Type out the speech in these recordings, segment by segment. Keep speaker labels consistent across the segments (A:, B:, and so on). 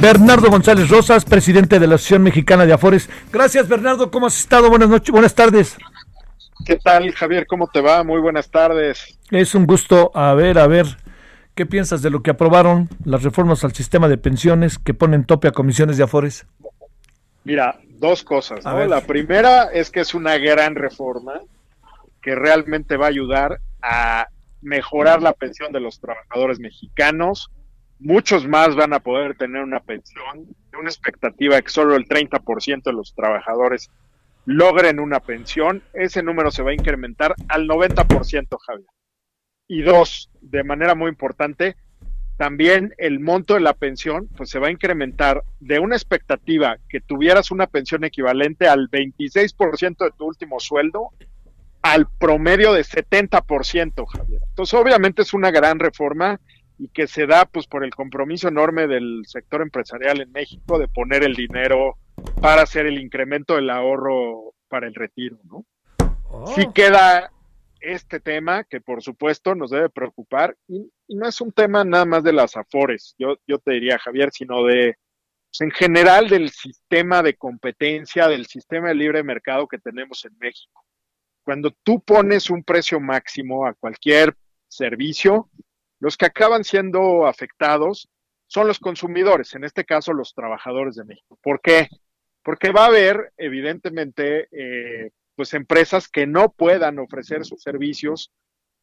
A: Bernardo González Rosas, presidente de la Asociación Mexicana de Afores. Gracias, Bernardo. ¿Cómo has estado? Buenas noches, buenas tardes.
B: ¿Qué tal, Javier? ¿Cómo te va? Muy buenas tardes.
A: Es un gusto. A ver, a ver. ¿Qué piensas de lo que aprobaron las reformas al sistema de pensiones que ponen tope a comisiones de Afores?
B: Mira, dos cosas. La primera es que es una gran reforma que realmente va a ayudar a mejorar la pensión de los trabajadores mexicanos. Muchos más van a poder tener una pensión, una expectativa que solo el 30% de los trabajadores logren una pensión. Ese número se va a incrementar al 90%, Javier. Y dos, de manera muy importante, también el monto de la pensión pues se va a incrementar de una expectativa que tuvieras una pensión equivalente al 26% de tu último sueldo al promedio de 70%, Javier. Entonces, obviamente es una gran reforma y que se da pues por el compromiso enorme del sector empresarial en México de poner el dinero para hacer el incremento del ahorro para el retiro, ¿no? Sí oh. queda este tema que por supuesto nos debe preocupar y, no es un tema nada más de las afores, yo, yo te diría Javier, sino de pues, en general del sistema de competencia, del sistema de libre mercado que tenemos en México. Cuando tú pones un precio máximo a cualquier servicio, los que acaban siendo afectados son los consumidores, en este caso los trabajadores de México. ¿Por qué? Porque va a haber, evidentemente, eh, pues empresas que no puedan ofrecer sus servicios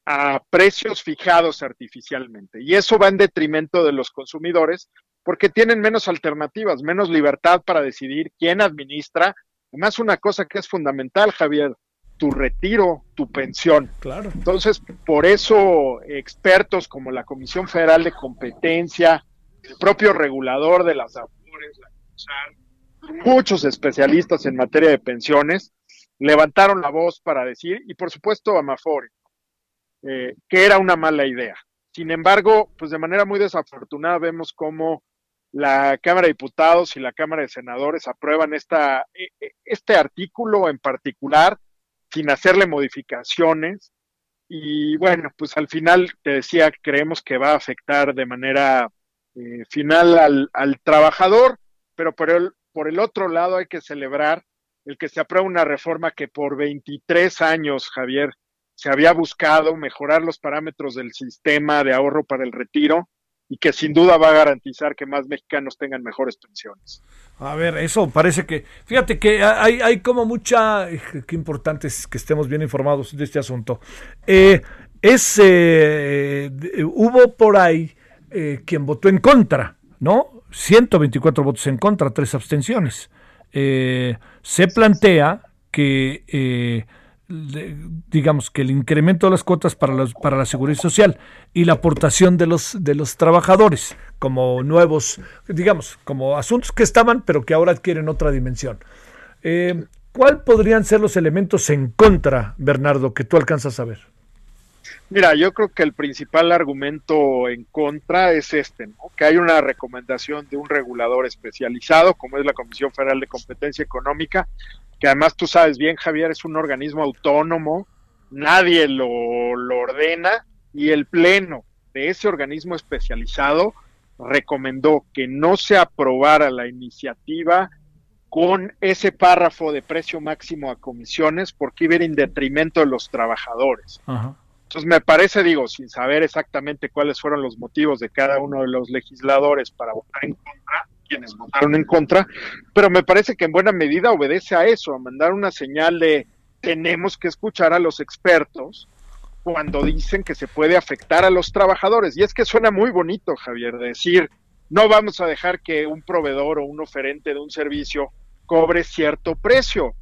B: a precios fijados artificialmente. Y eso va en detrimento de los consumidores porque tienen menos alternativas, menos libertad para decidir quién administra. Además, una cosa que es fundamental, Javier, tu retiro, tu pensión.
A: Claro.
B: Entonces, por eso expertos como la Comisión Federal de Competencia, el propio regulador de las AFORES, muchos especialistas en materia de pensiones, levantaron la voz para decir, y por supuesto Amafore, eh, que era una mala idea. Sin embargo, pues de manera muy desafortunada vemos cómo la Cámara de Diputados y la Cámara de Senadores aprueban esta, e, e, este artículo en particular sin hacerle modificaciones. Y bueno, pues al final te decía, creemos que va a afectar de manera eh, final al, al, trabajador, pero por el, por el otro lado hay que celebrar el que se aprueba una reforma que por 23 años, Javier, se había buscado mejorar los parámetros del sistema de ahorro para el retiro y que sin duda va a garantizar que más mexicanos tengan mejores pensiones.
A: A ver, eso parece que, fíjate que hay, hay como mucha, eh, qué importante es que estemos bien informados de este asunto. Eh, es, eh, hubo por ahí quien votó en contra, ¿no? 124 votos en contra, tres abstenciones. Se plantea que, digamos, que el incremento de las cuotas para, los, para la seguridad social y la aportación de los, de los trabajadores como nuevos, digamos, como asuntos que estaban, pero que ahora adquieren otra dimensión. Eh, ¿Cuál podrían ser los elementos en contra, Bernardo, que tú alcanzas a ver?
B: Mira, yo creo que el principal argumento en contra es este, ¿no? que hay una recomendación de un regulador especializado, como es la Comisión Federal de Competencia Económica, que además tú sabes bien, Javier, es un organismo autónomo, nadie lo, lo ordena, y el Pleno de ese organismo especializado recomendó que no se aprobara la iniciativa con ese párrafo de precio máximo a comisiones porque iba en detrimento de los trabajadores. Ajá. Entonces me parece, digo, sin saber exactamente cuáles fueron los motivos de cada uno de los legisladores para votar en contra, quienes votaron en contra, pero me parece que en buena medida obedece a eso, a mandar una señal de tenemos que escuchar a los expertos cuando dicen que se puede afectar a los trabajadores. Y es que suena muy bonito, Javier, decir, no vamos a dejar que un proveedor o un oferente de un servicio cobre cierto precio,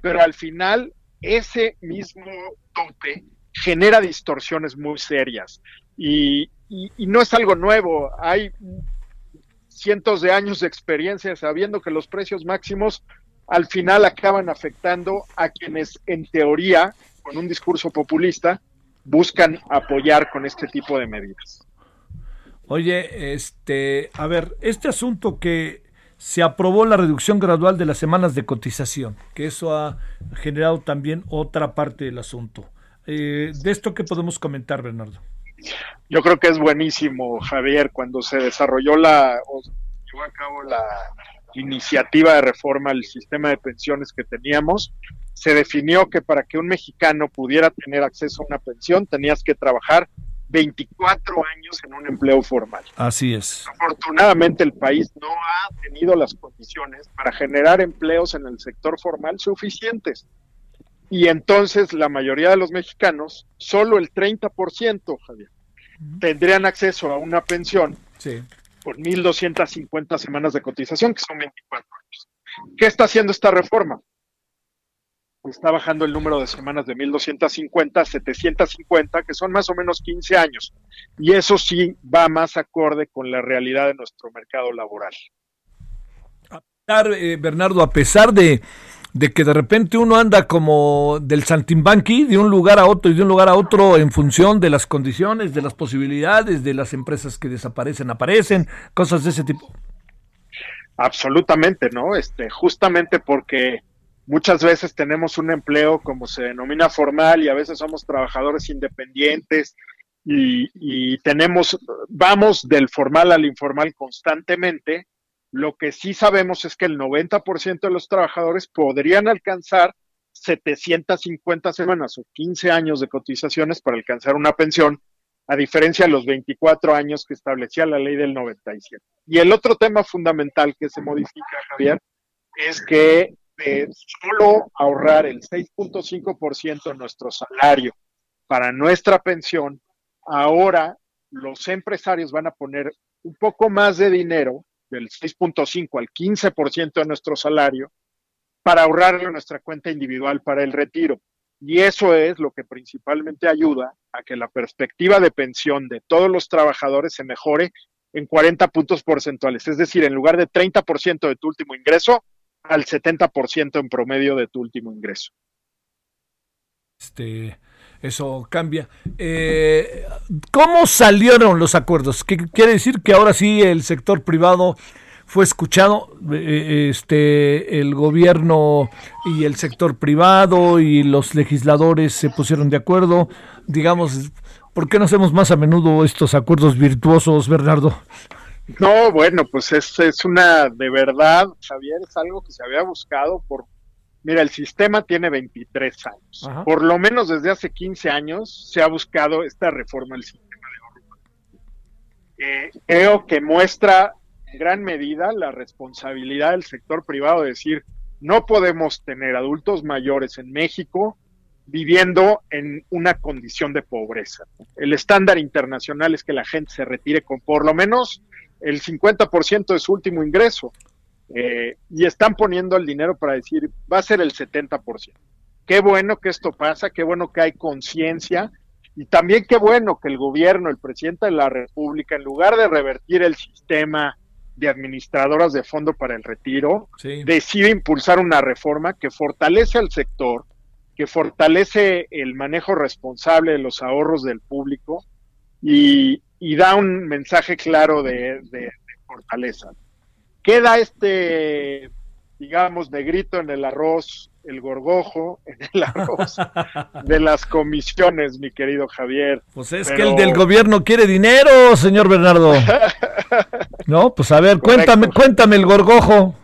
B: pero al final ese mismo tope genera distorsiones muy serias. Y, no es algo nuevo. Hay cientos de años de experiencia sabiendo que los precios máximos al final acaban afectando a quienes en teoría, con un discurso populista, buscan apoyar con este tipo de medidas.
A: Oye, este, a ver, este asunto que se aprobó la reducción gradual de las semanas de cotización, que eso ha generado también otra parte del asunto. Eh, ¿De esto qué podemos comentar, Bernardo?
B: Yo creo que es buenísimo, Javier, cuando se desarrolló la, o llevó a cabo la iniciativa de reforma al sistema de pensiones que teníamos, se definió que para que un mexicano pudiera tener acceso a una pensión tenías que trabajar 24 años en un empleo formal.
A: Así es.
B: Afortunadamente el país no ha tenido las condiciones para generar empleos en el sector formal suficientes. Y entonces la mayoría de los mexicanos, solo el 30%, Javier, tendrían acceso a una pensión sí. por 1.250 semanas de cotización, que son 24 años. ¿Qué está haciendo esta reforma? está bajando el número de semanas de 1250 a 750, que son más o menos 15 años. Y eso sí va más acorde con la realidad de nuestro mercado laboral.
A: Eh, Bernardo, a pesar de, que de repente uno anda como del Santimbanqui, de un lugar a otro y de un lugar a otro en función de las condiciones, de las posibilidades, de las empresas que desaparecen, aparecen, cosas de ese tipo.
B: Absolutamente, ¿no? Este, justamente porque Muchas veces tenemos un empleo como se denomina formal y a veces somos trabajadores independientes y, tenemos, vamos del formal al informal constantemente. Lo que sí sabemos es que el 90% de los trabajadores podrían alcanzar 750 semanas o 15 años de cotizaciones para alcanzar una pensión, a diferencia de los 24 años que establecía la ley del 97. Y el otro tema fundamental que se modifica, Javier, es que de solo ahorrar el 6.5% de nuestro salario para nuestra pensión, ahora los empresarios van a poner un poco más de dinero, del 6.5 al 15% de nuestro salario, para ahorrarlo en nuestra cuenta individual para el retiro. Y eso es lo que principalmente ayuda a que la perspectiva de pensión de todos los trabajadores se mejore en 40 puntos porcentuales. Es decir, en lugar de 30% de tu último ingreso, al 70% en promedio de tu último ingreso.
A: Este, eso cambia. Eh, ¿Cómo salieron los acuerdos? ¿Qué quiere decir que ahora sí el sector privado fue escuchado? Eh, este, el gobierno y el sector privado y los legisladores se pusieron de acuerdo. Digamos, ¿por qué no hacemos más a menudo estos acuerdos virtuosos, Bernardo?
B: No, bueno, pues es, es una, de verdad, Javier, es algo que se había buscado por, mira, el sistema tiene 23 años. Por lo menos desde hace 15 años se ha buscado esta reforma del sistema de ahorro. creo que muestra en gran medida la responsabilidad del sector privado de decir, no podemos tener adultos mayores en México viviendo en una condición de pobreza. El estándar internacional es que la gente se retire con por lo menos el 50% de su último ingreso. Eh, y están poniendo el dinero para decir, va a ser el 70%. Qué bueno que esto pasa, qué bueno que hay conciencia y también qué bueno que el gobierno, el presidente de la República, en lugar de revertir el sistema de administradoras de fondo para el retiro, decide impulsar una reforma que fortalece al sector, que fortalece el manejo responsable de los ahorros del público y, y da un mensaje claro de, fortaleza. Queda este, digamos, negrito en el arroz, el gorgojo en el arroz de las comisiones, mi querido Javier.
A: Pues es que el del gobierno quiere dinero, señor Bernardo. no, pues a ver, cuéntame, cuéntame el gorgojo.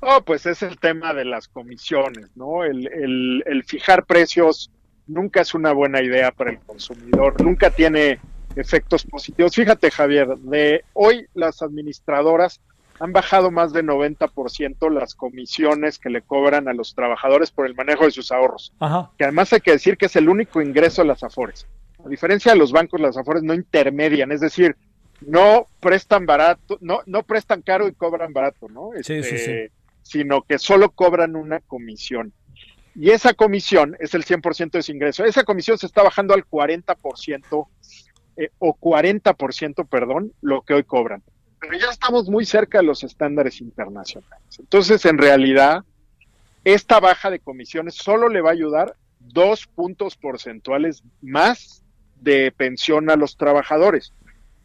B: Oh, pues es el tema de las comisiones, ¿no? El, el, el fijar precios nunca es una buena idea para el consumidor, nunca tiene efectos positivos. Fíjate, Javier, de hoy las administradoras han bajado más de 90% las comisiones que le cobran a los trabajadores por el manejo de sus ahorros. Que además hay que decir que es el único ingreso de las Afores. A diferencia de los bancos, las Afores no intermedian, es decir, no prestan barato, no, no prestan caro y cobran barato, ¿no? Este, sino que solo cobran una comisión. Y esa comisión es el 100% de su ingreso. Esa comisión se está bajando al 40% eh, o 40%, perdón, lo que hoy cobran. Pero ya estamos muy cerca de los estándares internacionales. Entonces, en realidad, esta baja de comisiones solo le va a ayudar dos puntos porcentuales más de pensión a los trabajadores.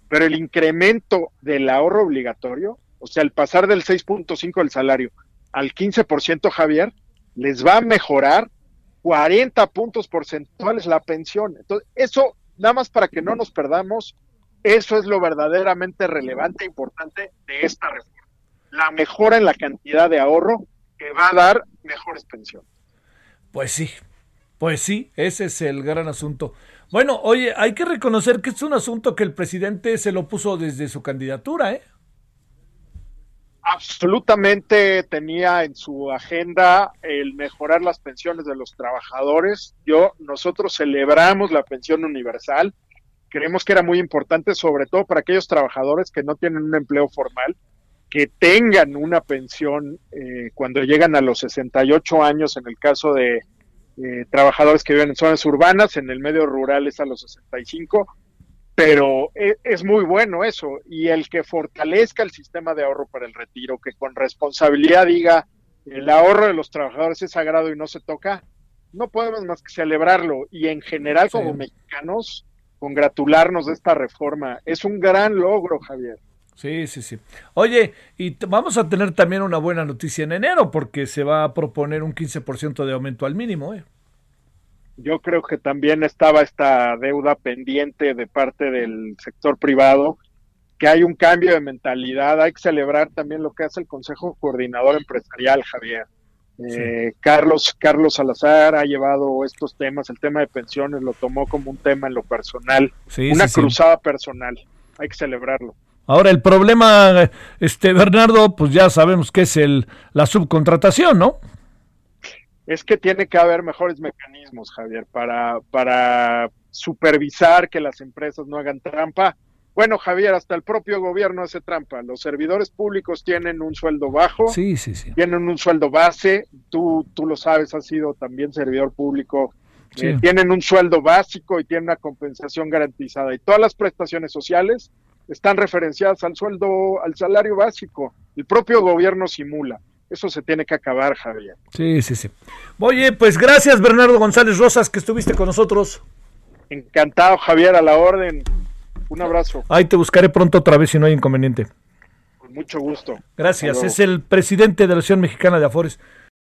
B: Pero el incremento del ahorro obligatorio, o sea, el pasar del 6.5 del salario al 15%, Javier, les va a mejorar 40 puntos porcentuales la pensión. Entonces, eso, nada más para que no nos perdamos, eso es lo verdaderamente relevante e importante de esta reforma. La mejora en la cantidad de ahorro que va a dar mejores pensiones.
A: Pues sí, pues sí, ese es el gran asunto. Bueno, oye, hay que reconocer que es un asunto que el presidente se lo puso desde su candidatura, ¿eh?
B: Absolutamente tenía en su agenda el mejorar las pensiones de los trabajadores. Yo, nosotros celebramos la pensión universal. Creemos que era muy importante, sobre todo para aquellos trabajadores que no tienen un empleo formal, que tengan una pensión eh, cuando llegan a los 68 años, en el caso de eh, trabajadores que viven en zonas urbanas, en el medio rural es a los 65, pero e, es, muy bueno eso. Y el que fortalezca el sistema de ahorro para el retiro, que con responsabilidad diga el ahorro de los trabajadores es sagrado y no se toca, no podemos más que celebrarlo. Y en general, como mexicanos, congratularnos de esta reforma. Es un gran logro, Javier.
A: Sí, sí, sí. Oye, y vamos a tener también una buena noticia en enero porque se va a proponer un 15% de aumento al mínimo. ¿eh?
B: Yo creo que también estaba esta deuda pendiente de parte del sector privado, que hay un cambio de mentalidad. Hay que celebrar también lo que hace el Consejo Coordinador Empresarial, Javier. Eh, Carlos, Carlos Salazar ha llevado estos temas, el tema de pensiones lo tomó como un tema en lo personal, una cruzada personal, hay que celebrarlo.
A: Ahora el problema, este Bernardo, pues ya sabemos que es el la subcontratación, ¿no?
B: Es que tiene que haber mejores mecanismos, Javier, para, para supervisar que las empresas no hagan trampa. Bueno, Javier, hasta el propio gobierno hace trampa. Los servidores públicos tienen un sueldo bajo,
A: sí, sí, sí.
B: tienen un sueldo base. Tú, tú lo sabes, has sido también servidor público. Eh, tienen un sueldo básico y tienen una compensación garantizada. Y todas las prestaciones sociales están referenciadas al sueldo, al salario básico. El propio gobierno simula. Eso se tiene que acabar, Javier.
A: Sí, sí, sí. Oye, pues gracias, Bernardo González Rosas, que estuviste con nosotros.
B: Encantado, Javier, a la orden. Un abrazo.
A: Ahí te buscaré pronto otra vez si no hay inconveniente.
B: Con mucho gusto.
A: Gracias. Es el presidente de la Asociación Mexicana de Afores.